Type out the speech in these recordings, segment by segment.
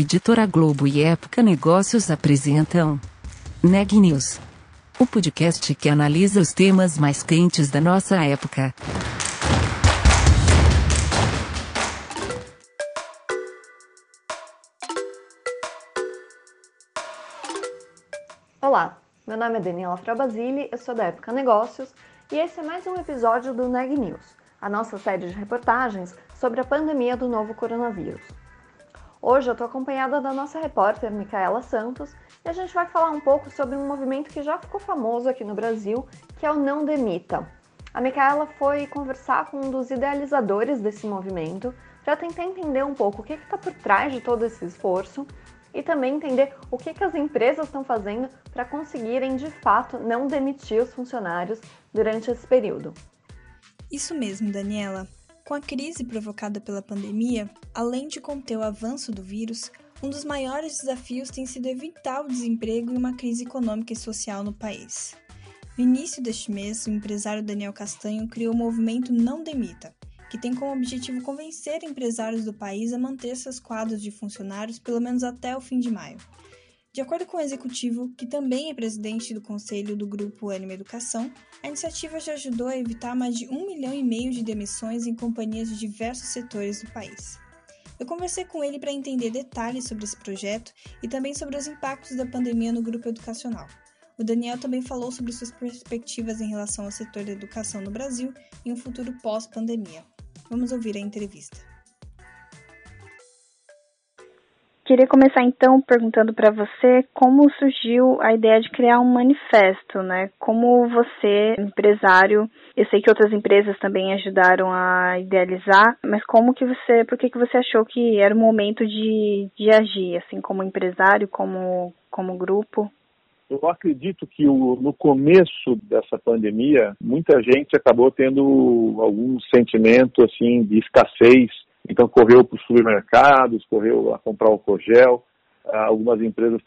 Editora Globo e Época Negócios apresentam Neg News, o podcast que analisa os temas mais quentes da nossa época. Olá, meu nome é Daniela Frabasile, eu sou da Época Negócios e esse é mais um episódio do Neg News, a nossa série de reportagens sobre a pandemia do novo coronavírus. Hoje eu estou acompanhada da nossa repórter Micaela Santos e a gente vai falar um pouco sobre um movimento que já ficou famoso aqui no Brasil, que é o Não Demita. A Micaela foi conversar com um dos idealizadores desse movimento para tentar entender um pouco o que está por trás de todo esse esforço e também entender o que, que as empresas estão fazendo para conseguirem de fato não demitir os funcionários durante esse período. Isso mesmo, Daniela. Com a crise provocada pela pandemia, além de conter o avanço do vírus, um dos maiores desafios tem sido evitar o desemprego e uma crise econômica e social no país. No início deste mês, o empresário Daniel Castanho criou o movimento Não Demita, que tem como objetivo convencer empresários do país a manter seus quadros de funcionários pelo menos até o fim de maio. De acordo com o executivo, que também é presidente do conselho do grupo Anima Educação, a iniciativa já ajudou a evitar mais de um milhão e meio de demissões em companhias de diversos setores do país. Eu conversei com ele para entender detalhes sobre esse projeto e também sobre os impactos da pandemia no grupo educacional. O Daniel também falou sobre suas perspectivas em relação ao setor da educação no Brasil e um futuro pós-pandemia. Vamos ouvir a entrevista. Queria começar então perguntando para você como surgiu a ideia de criar um manifesto, né? Como você, empresário, eu sei que outras empresas também ajudaram a idealizar, mas como que você, por que que você achou que era o momento de, de agir, assim, como empresário, como, como grupo? Eu acredito que o, no começo dessa pandemia, muita gente acabou tendo algum sentimento assim de escassez então correu para os supermercados, correu a comprar o cogel. Ah, algumas empresas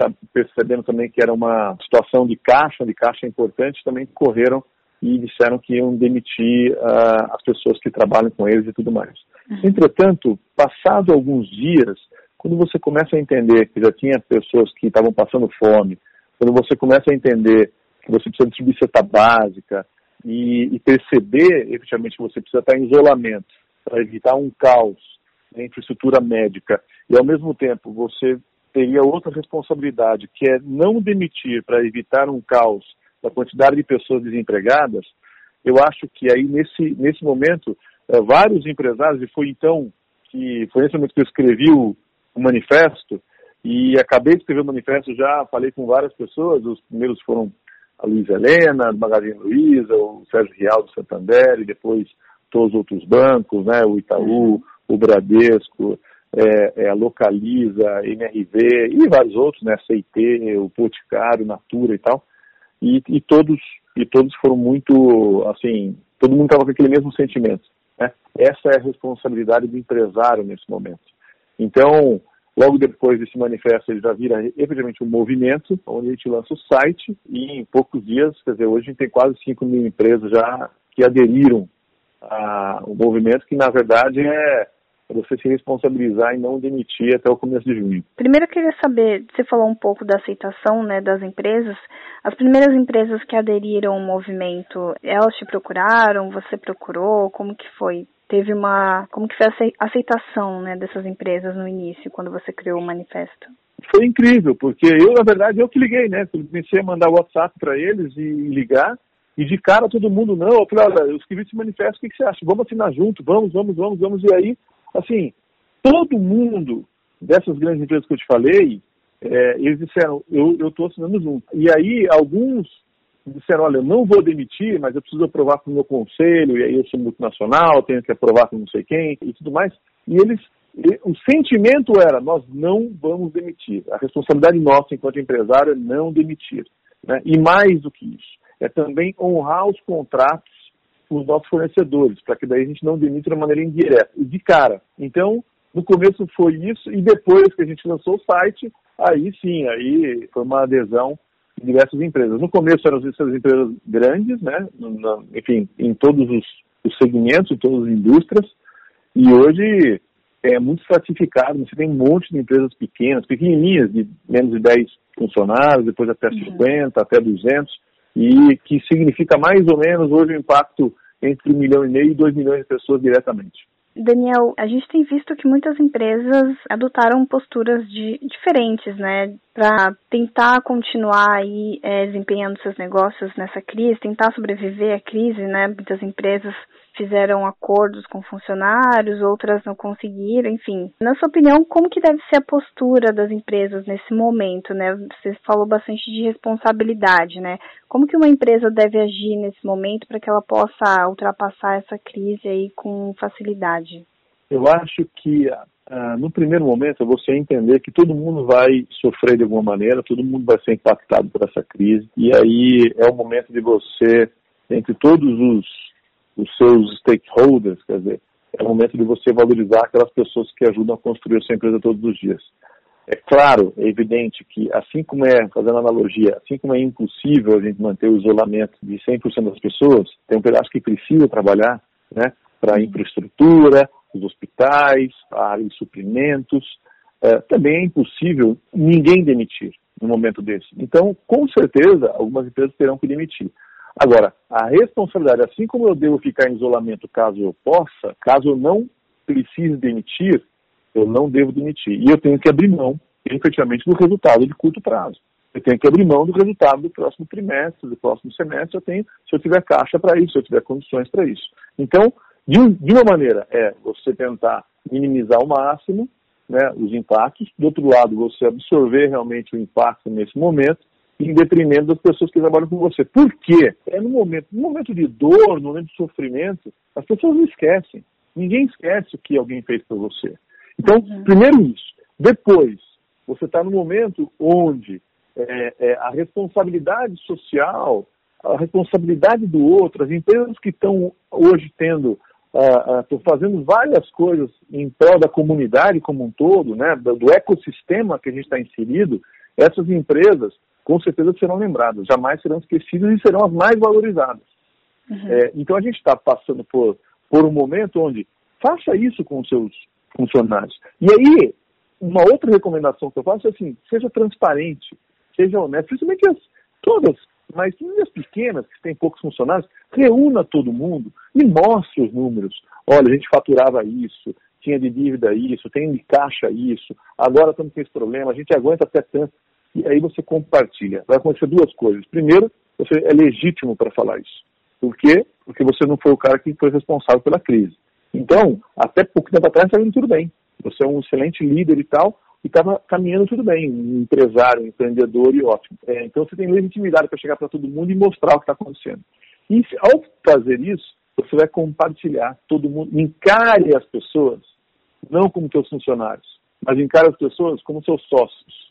sabe, percebendo também que era uma situação de caixa, de caixa importante, também correram e disseram que iam demitir uh, as pessoas que trabalham com eles e tudo mais. Uhum. Entretanto, passado alguns dias, quando você começa a entender que já tinha pessoas que estavam passando fome, quando você começa a entender que você precisa distribuir cesta básica e, e perceber efetivamente que você precisa estar em isolamento, para evitar um caos na infraestrutura médica. E ao mesmo tempo você teria outra responsabilidade, que é não demitir para evitar um caos da quantidade de pessoas desempregadas, eu acho que aí nesse, nesse momento, é, vários empresários, e foi então que foi nesse momento que eu escrevi o, o manifesto, e acabei de escrever o manifesto já, falei com várias pessoas, os primeiros foram a Luiz Helena, do Magazine Luiza, o Sérgio Rial do Santander, e depois todos os outros bancos, né, o Itaú, uhum. o Bradesco, é, é, a Localiza, MRV e vários outros, né, CIT, o Boticário, Natura e tal, e, e, todos e todos foram muito, assim, todo mundo estava com aquele mesmo sentimento. Né? Essa é a responsabilidade do empresário nesse momento. Então, logo depois desse manifesto, ele já vira efetivamente um movimento, onde a gente lança o site e em poucos dias, quer dizer, hoje a gente tem quase 5 mil empresas já que aderiram a, o movimento que, na verdade, é você se responsabilizar e não demitir até o começo de junho. Primeiro eu queria saber, você falou um pouco da aceitação né, das empresas. As primeiras empresas que aderiram ao movimento, elas te procuraram? Você procurou? Como que foi? Teve uma. Como que foi a aceitação né, dessas empresas no início, quando você criou o manifesto? Foi incrível, porque eu, na verdade, eu que liguei, né? Comecei a mandar WhatsApp para eles e ligar. E de cara todo mundo, não, eu falei, olha, eu escrevi esse manifesto, o que, que você acha? Vamos assinar junto, vamos, vamos, vamos, vamos. E aí, assim, todo mundo dessas grandes empresas que eu te falei, é, eles disseram, eu estou assinando junto. E aí, alguns disseram, olha, eu não vou demitir, mas eu preciso aprovar com o meu conselho, e aí eu sou multinacional, tenho que aprovar com não sei quem, e tudo mais. E eles, o sentimento era, nós não vamos demitir. A responsabilidade nossa, enquanto empresário, é não demitir. Né? E mais do que isso, é também honrar os contratos com os nossos fornecedores, para que daí a gente não demita de maneira indireta, de cara. Então, no começo foi isso, e depois que a gente lançou o site, aí sim, aí foi uma adesão de diversas empresas. No começo eram essas empresas grandes, né, enfim, em todos os, os segmentos, em todas as indústrias, e hoje é muito estratificado. Você tem um monte de empresas pequenas, pequenininhas, de menos de 10 funcionários, depois até uhum. 50, até 200, e que significa mais ou menos hoje o impacto entre um milhão e meio e dois milhões de pessoas diretamente. Daniel, a gente tem visto que muitas empresas adotaram posturas de, diferentes, né, para tentar continuar aí é, desempenhando seus negócios nessa crise, tentar sobreviver à crise, né? Muitas empresas fizeram acordos com funcionários, outras não conseguiram, enfim. Na sua opinião, como que deve ser a postura das empresas nesse momento, né? Você falou bastante de responsabilidade, né? Como que uma empresa deve agir nesse momento para que ela possa ultrapassar essa crise aí com facilidade? Eu acho que uh, no primeiro momento você entender que todo mundo vai sofrer de alguma maneira, todo mundo vai ser impactado por essa crise, e aí é o momento de você, entre todos os os seus stakeholders, quer dizer, é o momento de você valorizar aquelas pessoas que ajudam a construir a sua empresa todos os dias. É claro, é evidente que, assim como é, fazendo analogia, assim como é impossível a gente manter o isolamento de 100% das pessoas, tem um pedaço que precisa trabalhar, né, para a infraestrutura, os hospitais, a área de suprimentos. É, também é impossível ninguém demitir no momento desse. Então, com certeza, algumas empresas terão que demitir. Agora, a responsabilidade, assim como eu devo ficar em isolamento caso eu possa, caso eu não precise demitir, eu não devo demitir. E eu tenho que abrir mão, efetivamente, do resultado de curto prazo. Eu tenho que abrir mão do resultado do próximo trimestre, do próximo semestre, eu tenho, se eu tiver caixa para isso, se eu tiver condições para isso. Então, de, de, uma maneira, é você tentar minimizar ao máximo né, os impactos, do outro lado, você absorver realmente o impacto nesse momento, em detrimento das pessoas que trabalham com você. Por quê? É no momento, no momento de dor, no momento de sofrimento, as pessoas não esquecem. Ninguém esquece o que alguém fez por você. Então, uhum. primeiro isso. Depois, você está no momento onde é, é, a responsabilidade social, a responsabilidade do outro, as empresas que estão hoje tendo, estão uh, uh, fazendo várias coisas em prol da comunidade como um todo, né, do, do ecossistema que a gente está inserido, essas empresas com certeza serão lembradas, jamais serão esquecidas e serão as mais valorizadas. Uhum. É, então a gente está passando por, por um momento onde faça isso com os seus funcionários. E aí, uma outra recomendação que eu faço é assim, seja transparente, seja honesto, principalmente as, todas, mas as pequenas, que têm poucos funcionários, reúna todo mundo e mostre os números. Olha, a gente faturava isso, tinha de dívida isso, tem de caixa isso, agora estamos com esse problema, a gente aguenta até tanto e aí você compartilha. Vai acontecer duas coisas. Primeiro, você é legítimo para falar isso. Por quê? Porque você não foi o cara que foi responsável pela crise. Então, até pouco tempo atrás estava indo tudo bem. Você é um excelente líder e tal, e estava caminhando tudo bem, um empresário, um empreendedor e ótimo. É, então você tem legitimidade para chegar para todo mundo e mostrar o que está acontecendo. E ao fazer isso, você vai compartilhar todo mundo, encare as pessoas, não como seus funcionários, mas encare as pessoas como seus sócios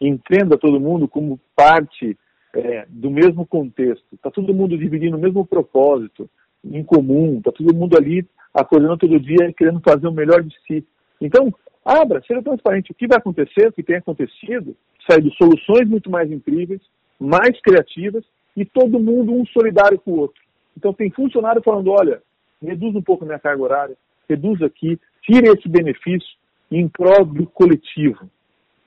entenda todo mundo como parte é, do mesmo contexto. Está todo mundo dividindo o mesmo propósito em comum, está todo mundo ali acordando todo dia querendo fazer o melhor de si. Então, abra, seja transparente. O que vai acontecer, o que tem acontecido, sai de soluções muito mais incríveis, mais criativas e todo mundo um solidário com o outro. Então, tem funcionário falando: olha, reduz um pouco a minha carga horária, reduz aqui, tire esse benefício em prol do coletivo.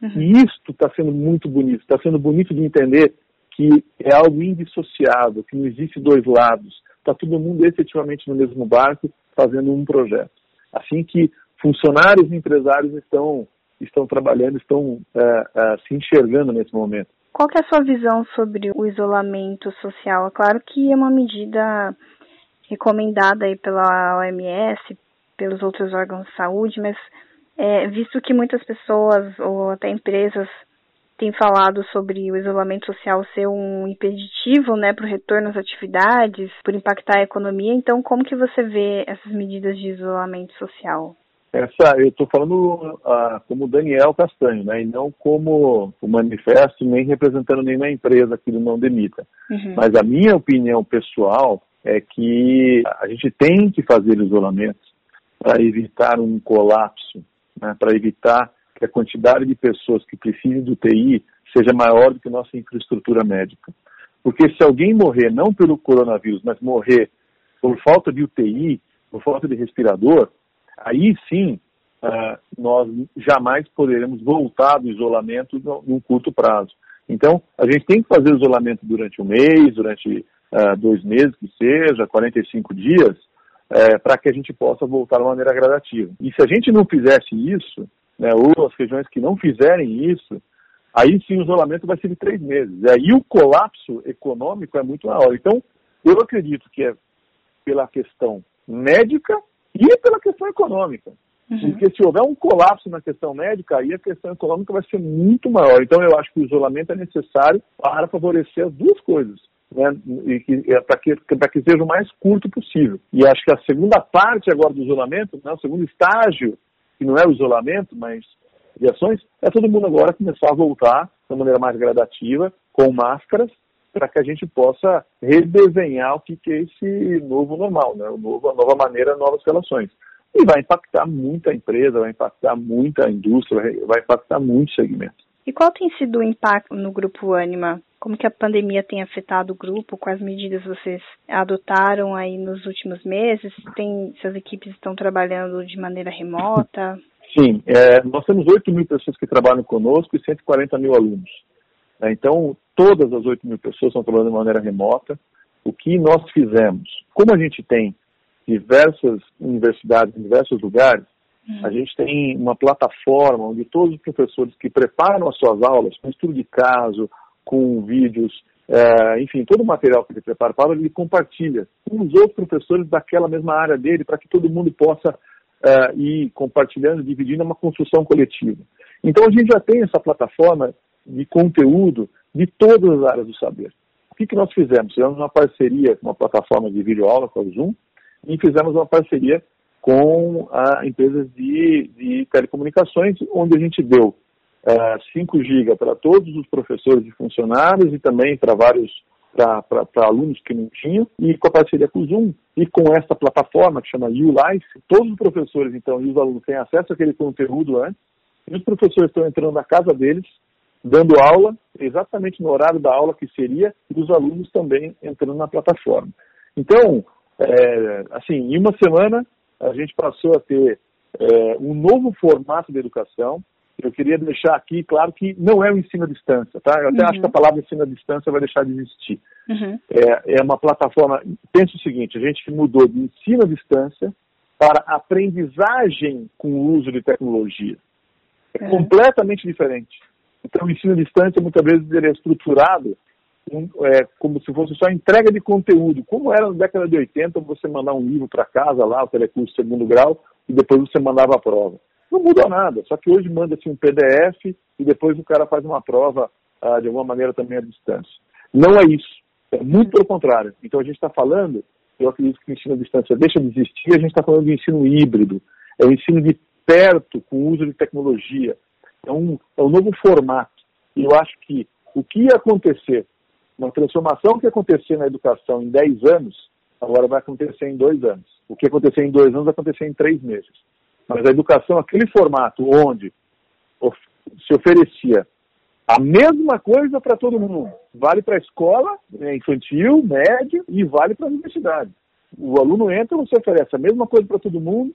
Uhum. E isto está sendo muito bonito, está sendo bonito de entender que é algo indissociável, que não existe dois lados. Está todo mundo efetivamente no mesmo barco fazendo um projeto. Assim que funcionários e empresários estão, estão trabalhando, estão é, é, se enxergando nesse momento. Qual é a sua visão sobre o isolamento social? É claro que é uma medida recomendada aí pela OMS, pelos outros órgãos de saúde, mas é, visto que muitas pessoas ou até empresas têm falado sobre o isolamento social ser um impeditivo né, para o retorno às atividades, por impactar a economia, então como que você vê essas medidas de isolamento social? Essa, eu estou falando ah, como Daniel Castanho, né, e não como o manifesto, nem representando nenhuma empresa que não demita. Uhum. Mas a minha opinião pessoal é que a gente tem que fazer isolamento para evitar um colapso né, para evitar que a quantidade de pessoas que precisem do TI seja maior do que nossa infraestrutura médica. Porque se alguém morrer não pelo coronavírus, mas morrer por falta de UTI, por falta de respirador, aí sim uh, nós jamais poderemos voltar do isolamento num curto prazo. Então, a gente tem que fazer o isolamento durante um mês, durante uh, dois meses, que seja, 45 dias, uh, para que a gente possa voltar de maneira gradativa. E se a gente não fizesse isso, né, ou as regiões que não fizerem isso, aí sim o isolamento vai ser de três meses. E aí o colapso econômico é muito maior. Então, eu acredito que é pela questão médica e pela questão econômica. Uhum. Porque se houver um colapso na questão médica, aí a questão econômica vai ser muito maior. Então eu acho que o isolamento é necessário para favorecer as duas coisas. Né, e que, é, para que, que seja o mais curto possível. E acho que a segunda parte agora do isolamento, né, o segundo estágio, que não é o isolamento, mas de ações, é todo mundo agora começar a voltar de maneira mais gradativa, com máscaras, para que a gente possa redesenhar o que, que é esse novo normal, né? o novo, a nova maneira, novas relações. E vai impactar muita empresa, vai impactar muita indústria, vai impactar muitos segmentos. E qual tem sido o impacto no grupo Anima? Como que a pandemia tem afetado o grupo? Quais medidas vocês adotaram aí nos últimos meses? Tem, se as equipes estão trabalhando de maneira remota? Sim, é, nós temos 8 mil pessoas que trabalham conosco e 140 mil alunos. É, então, todas as 8 mil pessoas estão trabalhando de maneira remota. O que nós fizemos? Como a gente tem diversas universidades em diversos lugares, uhum. a gente tem uma plataforma onde todos os professores que preparam as suas aulas, com estudo de caso, com vídeos, é, enfim, todo o material que ele prepara para ele compartilha com os outros professores daquela mesma área dele, para que todo mundo possa é, ir compartilhando, dividindo uma construção coletiva. Então a gente já tem essa plataforma de conteúdo de todas as áreas do saber. O que, que nós fizemos? Fizemos uma parceria com uma plataforma de videoaula, com o Zoom, e fizemos uma parceria com a empresas de, de telecomunicações, onde a gente deu uh, 5 GB para todos os professores e funcionários e também para vários para alunos que não tinham, e com a parceria com o Zoom e com essa plataforma que chama ULife, todos os professores então e os alunos têm acesso àquele conteúdo antes, e os professores estão entrando na casa deles, dando aula, exatamente no horário da aula que seria, e os alunos também entrando na plataforma. Então, é, assim, em uma semana a gente passou a ter é, um novo formato de educação. Eu queria deixar aqui claro que não é o ensino à distância, tá? Eu até uhum. acho que a palavra ensino à distância vai deixar de existir. Uhum. É, é uma plataforma. Pense o seguinte: a gente mudou de ensino à distância para aprendizagem com o uso de tecnologia. É, é. completamente diferente. Então, o ensino à distância muitas vezes ele é estruturado é, como se fosse só entrega de conteúdo, como era na década de 80, você mandar um livro para casa lá, o telecurso segundo grau, e depois você mandava a prova. Não mudou nada, só que hoje manda-se um PDF e depois o cara faz uma prova ah, de alguma maneira também à distância. Não é isso, é muito pelo contrário. Então a gente está falando, eu acredito que o ensino à distância deixa de existir, a gente está falando de ensino híbrido, é o ensino de perto, com o uso de tecnologia. É um, é um novo formato. E eu acho que o que ia acontecer uma transformação que acontecer na educação em 10 anos, agora vai acontecer em dois anos. O que aconteceu em dois anos vai acontecer em três meses. Mas a educação, aquele formato onde se oferecia a mesma coisa para todo mundo, vale para a escola né, infantil, médio e vale para a universidade. O aluno entra, você oferece a mesma coisa para todo mundo,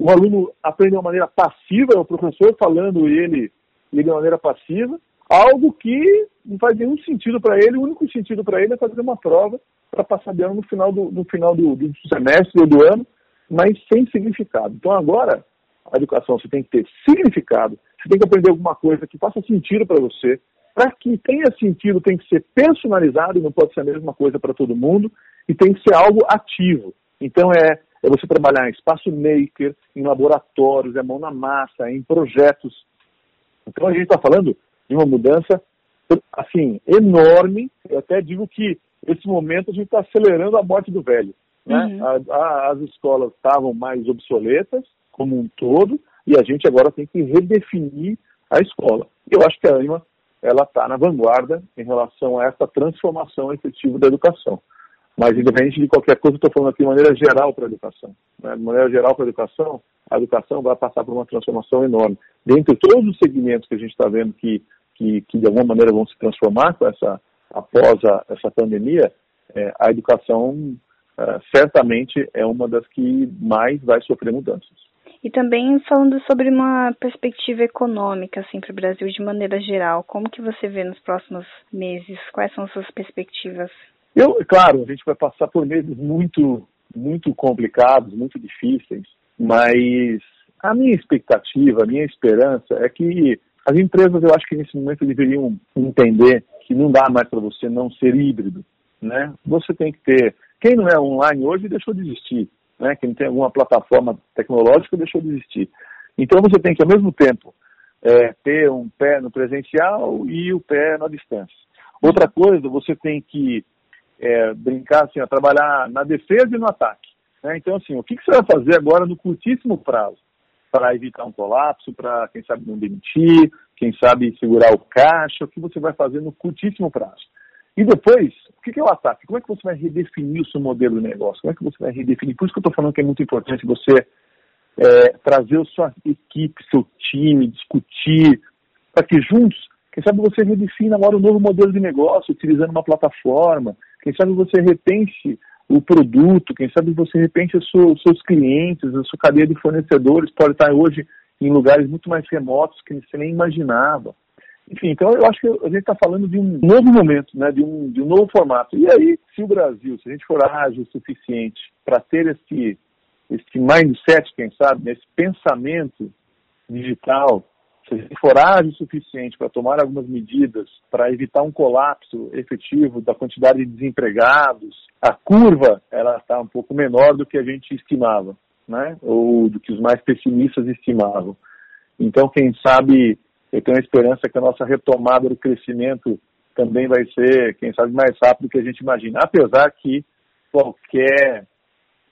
o aluno aprende de uma maneira passiva, é o professor falando ele, ele de maneira passiva, algo que não faz nenhum sentido para ele, o único sentido para ele é fazer uma prova para passar de ano no final, do, no final do, do semestre ou do ano, mas sem significado. Então agora, a educação você tem que ter significado, você tem que aprender alguma coisa que faça sentido para você. Para que tenha sentido, tem que ser personalizado, não pode ser a mesma coisa para todo mundo, e tem que ser algo ativo. Então é, é você trabalhar em espaço maker, em laboratórios, é mão na massa, em projetos. Então a gente está falando de uma mudança assim enorme. Eu até digo que nesse momento a gente está acelerando a morte do velho. Né? Uhum. A, a, as escolas estavam mais obsoletas como um todo e a gente agora tem que redefinir a escola. Eu acho que a ANIMA ela está na vanguarda em relação a essa transformação efetiva da educação. Mas, independente de qualquer coisa, estou falando aqui de maneira geral para a educação. Né? De maneira geral para a educação, a educação vai passar por uma transformação enorme. Dentre todos os segmentos que a gente está vendo que que, que de alguma maneira vão se transformar com essa, após a, essa pandemia, é, a educação é, certamente é uma das que mais vai sofrer mudanças. E também falando sobre uma perspectiva econômica, assim, para o Brasil de maneira geral, como que você vê nos próximos meses? Quais são as suas perspectivas? Eu, claro, a gente vai passar por meses muito, muito complicados, muito difíceis, mas a minha expectativa, a minha esperança é que as empresas, eu acho que nesse momento deveriam entender que não dá mais para você não ser híbrido, né? Você tem que ter. Quem não é online hoje deixou de existir, né? Quem tem alguma plataforma tecnológica deixou de existir. Então você tem que, ao mesmo tempo, é, ter um pé no presencial e o pé na distância. Outra coisa, você tem que é, brincar assim, a trabalhar na defesa e no ataque. Né? Então, assim, o que, que você vai fazer agora no curtíssimo prazo? para evitar um colapso, para, quem sabe, não demitir, quem sabe segurar o caixa, o que você vai fazer no curtíssimo prazo. E depois, o que é o ataque? Como é que você vai redefinir o seu modelo de negócio? Como é que você vai redefinir? Por isso que eu estou falando que é muito importante você é, trazer a sua equipe, seu time, discutir, para que juntos, quem sabe você redefina agora um novo modelo de negócio, utilizando uma plataforma, quem sabe você repense o produto, quem sabe você repense os seus clientes, a sua cadeia de fornecedores pode estar hoje em lugares muito mais remotos que você nem imaginava. Enfim, então eu acho que a gente está falando de um novo momento, né, de, um, de um novo formato. E aí, se o Brasil, se a gente for ágil o suficiente para ter esse, esse mindset, quem sabe, esse pensamento digital, se for ágil o suficiente para tomar algumas medidas para evitar um colapso efetivo da quantidade de desempregados, a curva ela está um pouco menor do que a gente estimava, né? Ou do que os mais pessimistas estimavam. Então, quem sabe, eu tenho a esperança que a nossa retomada do crescimento também vai ser, quem sabe, mais rápido do que a gente imagina. Apesar que qualquer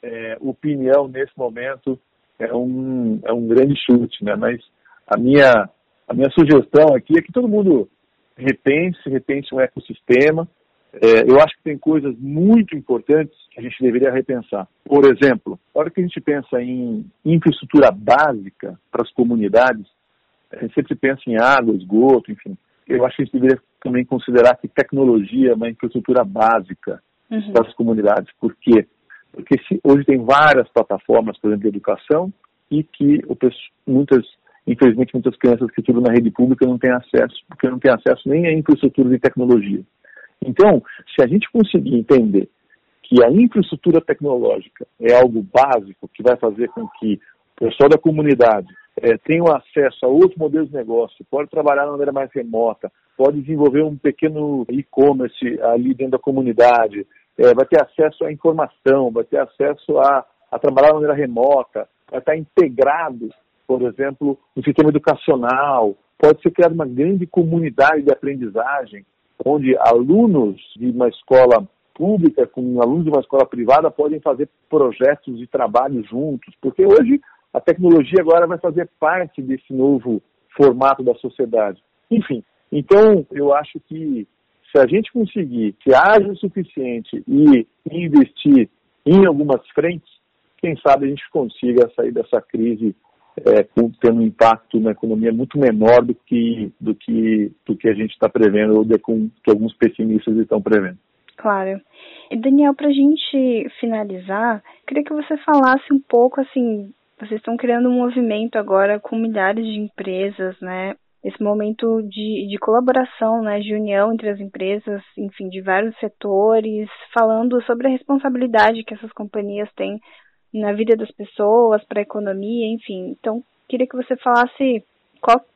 é, opinião nesse momento é um, é um grande chute, né? Mas a minha, a minha sugestão aqui é que todo mundo repense, repense um ecossistema. É, eu acho que tem coisas muito importantes que a gente deveria repensar. Por exemplo, a hora que a gente pensa em infraestrutura básica para as comunidades, a gente sempre pensa em água, esgoto, enfim. Eu acho que a gente deveria também considerar que tecnologia é uma infraestrutura básica uhum. para as comunidades. Por quê? Porque se, hoje tem várias plataformas, por exemplo, de educação, e que o, muitas Infelizmente, muitas crianças que estudam na rede pública não têm acesso, porque não têm acesso nem à infraestrutura de tecnologia. Então, se a gente conseguir entender que a infraestrutura tecnológica é algo básico que vai fazer com que o pessoal da comunidade é, tenha acesso a outros modelos de negócio, pode trabalhar de maneira mais remota, pode desenvolver um pequeno e-commerce ali dentro da comunidade, é, vai ter acesso à informação, vai ter acesso a, a trabalhar de maneira remota, vai estar integrado por exemplo, um sistema educacional, pode ser criada uma grande comunidade de aprendizagem, onde alunos de uma escola pública com alunos de uma escola privada podem fazer projetos de trabalho juntos, porque hoje a tecnologia agora vai fazer parte desse novo formato da sociedade. Enfim, então eu acho que se a gente conseguir que haja o suficiente e investir em algumas frentes, quem sabe a gente consiga sair dessa crise é, tendo um impacto na economia muito menor do que, do que, do que a gente está prevendo ou do que alguns pessimistas estão prevendo. Claro. E Daniel, para a gente finalizar, queria que você falasse um pouco assim, vocês estão criando um movimento agora com milhares de empresas, né? Esse momento de, de colaboração, né, de união entre as empresas, enfim, de vários setores, falando sobre a responsabilidade que essas companhias têm na vida das pessoas, para a economia, enfim. Então, queria que você falasse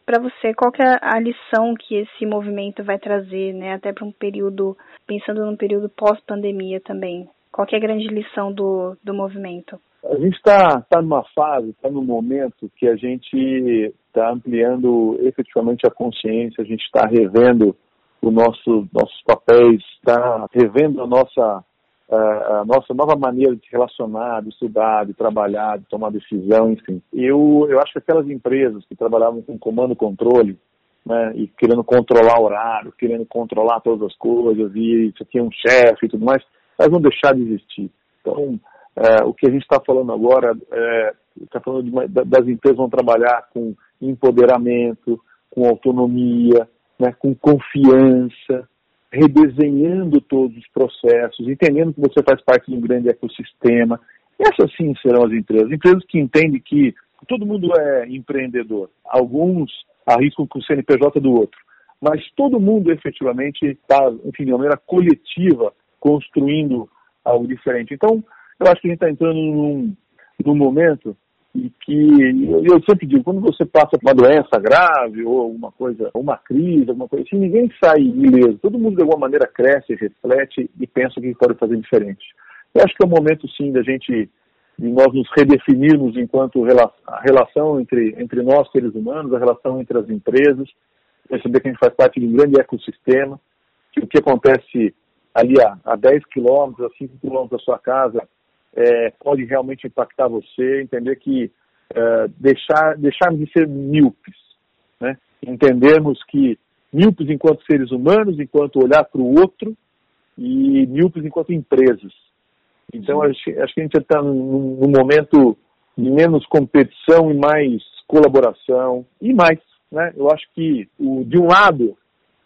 para você qual é a lição que esse movimento vai trazer, né, até para um período, pensando num período pós-pandemia também. Qual é a grande lição do, do movimento? A gente está tá numa fase, está num momento que a gente está ampliando efetivamente a consciência, a gente está revendo o nosso, nossos papéis, está revendo a nossa a nossa nova maneira de se relacionar, de estudar, de trabalhar, de tomar decisão, enfim. Eu, eu acho que aquelas empresas que trabalhavam com comando e controle, né, e querendo controlar o horário, querendo controlar todas as coisas, e isso aqui é um chefe e tudo mais, elas vão deixar de existir. Então, é, o que a gente está falando agora, está é, falando de uma, das empresas vão trabalhar com empoderamento, com autonomia, né, com confiança, redesenhando todos os processos, entendendo que você faz parte de um grande ecossistema. Essas sim serão as empresas. Empresas que entendem que todo mundo é empreendedor. Alguns arriscam com o CNPJ do outro. Mas todo mundo efetivamente está, enfim, de uma maneira coletiva, construindo algo diferente. Então, eu acho que a gente está entrando num, num momento e que eu sempre digo, quando você passa por uma doença grave ou uma coisa, uma crise, alguma coisa assim, ninguém sai ileso. Todo mundo de alguma maneira cresce, reflete e pensa o que pode fazer diferente. Eu acho que é o momento sim da gente de nós nos redefinirmos enquanto a relação entre, entre nós, seres humanos, a relação entre as empresas, perceber que a gente faz parte de um grande ecossistema, que o que acontece ali a, a 10 quilômetros, a 5 quilômetros da sua casa, é, pode realmente impactar você, entender que é, deixar, deixarmos de ser míopes, né? entendermos que míopes enquanto seres humanos, enquanto olhar para o outro, e míopes enquanto empresas. Então, acho, acho que a gente está num, num momento de menos competição e mais colaboração e mais. Né? Eu acho que, o, de um lado,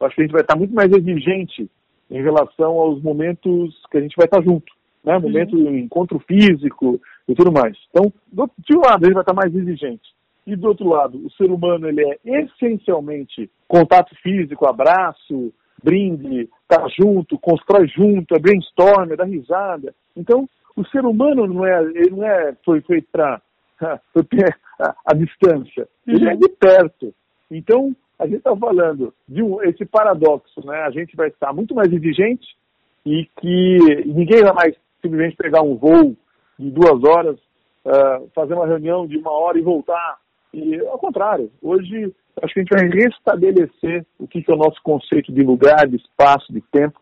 acho que a gente vai estar muito mais exigente em relação aos momentos que a gente vai estar junto, né? Momento uhum. encontro físico e tudo mais. Então, do, de um lado, ele vai estar mais exigente. E do outro lado, o ser humano ele é essencialmente contato físico, abraço, brinde, tá junto, constrói junto, é brainstorm, é dar risada. Então, o ser humano não é, ele não é, foi feito para a, a, distância, ele é uhum. é de perto. Então, a gente está falando de um, esse paradoxo, né? A gente vai estar muito mais exigente e que ninguém vai mais simplesmente pegar um voo de duas horas, uh, fazer uma reunião de uma hora e voltar. E ao contrário, hoje acho que a gente vai restabelecer o que, que é o nosso conceito de lugar, de espaço, de tempo,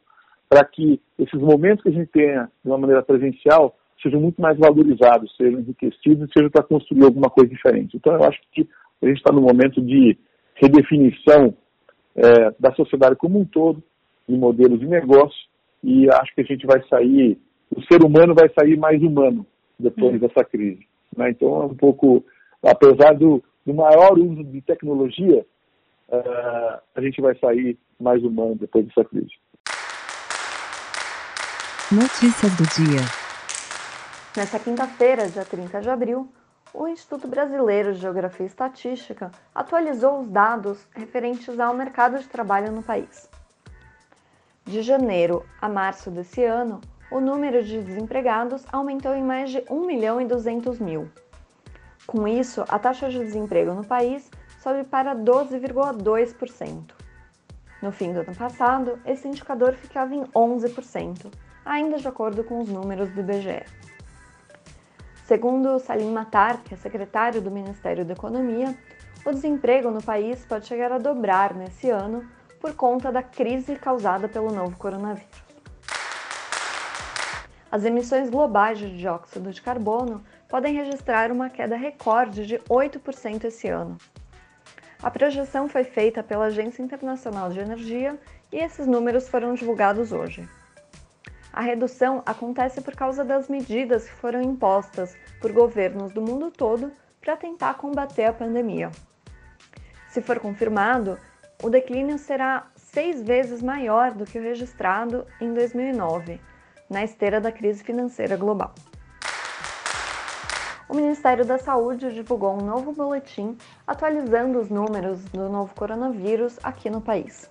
para que esses momentos que a gente tenha de uma maneira presencial sejam muito mais valorizados, sejam enriquecidos, seja para construir alguma coisa diferente. Então eu acho que a gente está no momento de redefinição é, da sociedade como um todo, de modelos de negócio, e acho que a gente vai sair, o ser humano vai sair mais humano depois dessa crise. Né? Então é um pouco, apesar do, do maior uso de tecnologia, uh, a gente vai sair mais humano depois dessa crise. Notícias do dia. Nessa quinta-feira, dia 30 de abril, o Instituto Brasileiro de Geografia e Estatística atualizou os dados referentes ao mercado de trabalho no país. De janeiro a março desse ano, o número de desempregados aumentou em mais de 1 milhão e 200 mil. Com isso, a taxa de desemprego no país sobe para 12,2%. No fim do ano passado, esse indicador ficava em 11%, ainda de acordo com os números do IBGE. Segundo Salim Matar, que é secretário do Ministério da Economia, o desemprego no país pode chegar a dobrar nesse ano por conta da crise causada pelo novo coronavírus. As emissões globais de dióxido de carbono podem registrar uma queda recorde de 8% esse ano. A projeção foi feita pela Agência Internacional de Energia e esses números foram divulgados hoje. A redução acontece por causa das medidas que foram impostas por governos do mundo todo para tentar combater a pandemia. Se for confirmado, o declínio será seis vezes maior do que o registrado em 2009, na esteira da crise financeira global. O Ministério da Saúde divulgou um novo boletim atualizando os números do novo coronavírus aqui no país.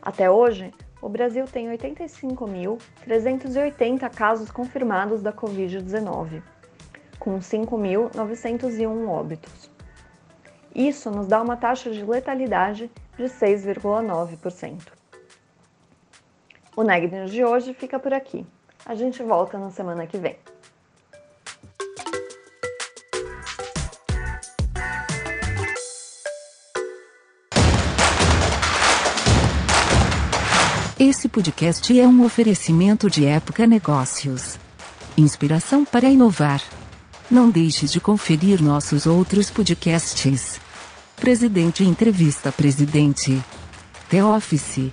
Até hoje, o Brasil tem 85.380 casos confirmados da Covid-19, com 5.901 óbitos. Isso nos dá uma taxa de letalidade de 6,9%. O Neg News de hoje fica por aqui. A gente volta na semana que vem. Esse podcast é um oferecimento de Época Negócios. Inspiração para inovar. Não deixe de conferir nossos outros podcasts. Presidente Entrevista Presidente. The Office.